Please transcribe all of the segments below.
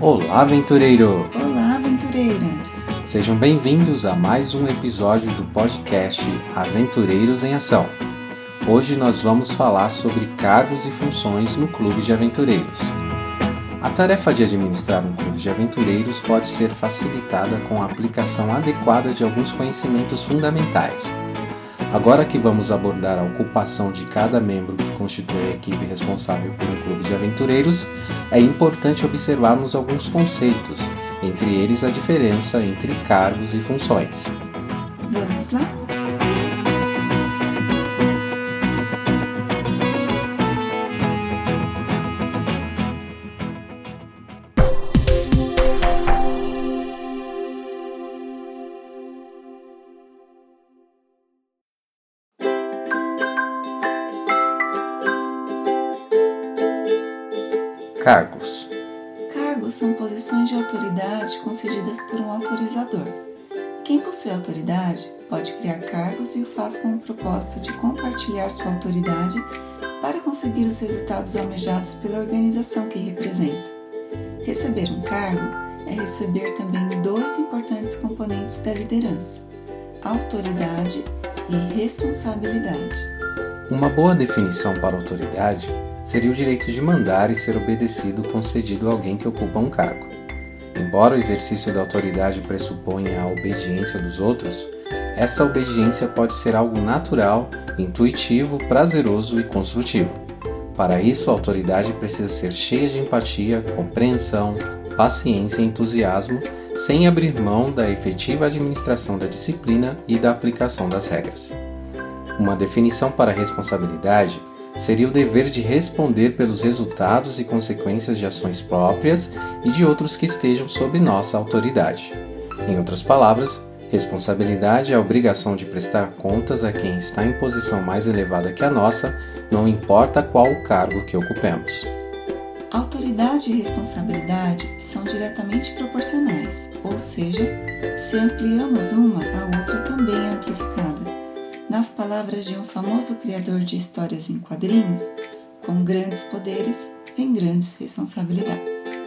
Olá, aventureiro! Olá, aventureira! Sejam bem-vindos a mais um episódio do podcast Aventureiros em Ação. Hoje nós vamos falar sobre cargos e funções no Clube de Aventureiros. A tarefa de administrar um clube de aventureiros pode ser facilitada com a aplicação adequada de alguns conhecimentos fundamentais. Agora que vamos abordar a ocupação de cada membro que constitui a equipe responsável um clube de aventureiros, é importante observarmos alguns conceitos, entre eles a diferença entre cargos e funções. Vamos lá? Cargos. Cargos são posições de autoridade concedidas por um autorizador. Quem possui autoridade pode criar cargos e o faz com o propósito de compartilhar sua autoridade para conseguir os resultados almejados pela organização que representa. Receber um cargo é receber também dois importantes componentes da liderança: autoridade e responsabilidade. Uma boa definição para autoridade seria o direito de mandar e ser obedecido concedido a alguém que ocupa um cargo. Embora o exercício da autoridade pressuponha a obediência dos outros, essa obediência pode ser algo natural, intuitivo, prazeroso e construtivo. Para isso, a autoridade precisa ser cheia de empatia, compreensão, paciência e entusiasmo, sem abrir mão da efetiva administração da disciplina e da aplicação das regras. Uma definição para responsabilidade seria o dever de responder pelos resultados e consequências de ações próprias e de outros que estejam sob nossa autoridade. Em outras palavras, responsabilidade é a obrigação de prestar contas a quem está em posição mais elevada que a nossa, não importa qual o cargo que ocupemos. Autoridade e responsabilidade são diretamente proporcionais, ou seja, se ampliamos uma, a outra também é amplificada. Nas palavras de um famoso criador de histórias em quadrinhos, com grandes poderes vem grandes responsabilidades.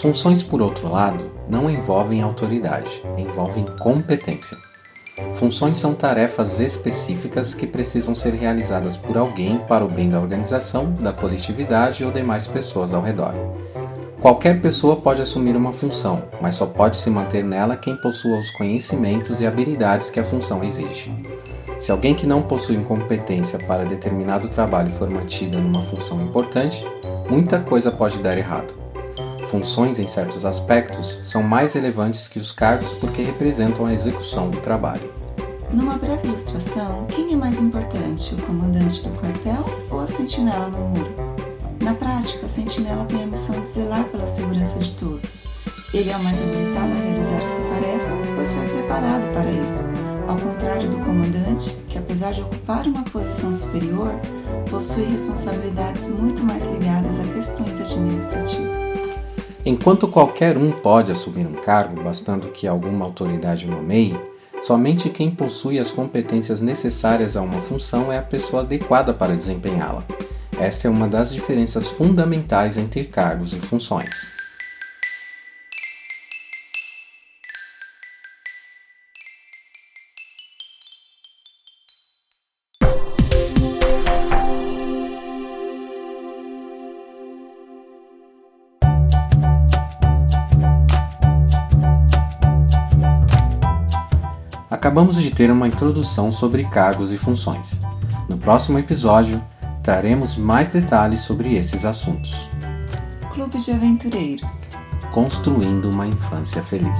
Funções, por outro lado, não envolvem autoridade, envolvem competência. Funções são tarefas específicas que precisam ser realizadas por alguém para o bem da organização, da coletividade ou demais pessoas ao redor. Qualquer pessoa pode assumir uma função, mas só pode se manter nela quem possua os conhecimentos e habilidades que a função exige. Se alguém que não possui competência para determinado trabalho for mantida numa função importante, muita coisa pode dar errado. Funções, em certos aspectos, são mais relevantes que os cargos porque representam a execução do trabalho. Numa breve ilustração, quem é mais importante, o comandante do quartel ou a sentinela no muro? Na prática, a sentinela tem a missão de zelar pela segurança de todos. Ele é o mais habilitado a realizar essa tarefa, pois foi preparado para isso, ao contrário do comandante, que apesar de ocupar uma posição superior, possui responsabilidades muito mais ligadas a questões administrativas. Enquanto qualquer um pode assumir um cargo, bastando que alguma autoridade o nomeie, somente quem possui as competências necessárias a uma função é a pessoa adequada para desempenhá-la. Esta é uma das diferenças fundamentais entre cargos e funções. Acabamos de ter uma introdução sobre cargos e funções. No próximo episódio, traremos mais detalhes sobre esses assuntos. Clube de Aventureiros Construindo uma infância feliz.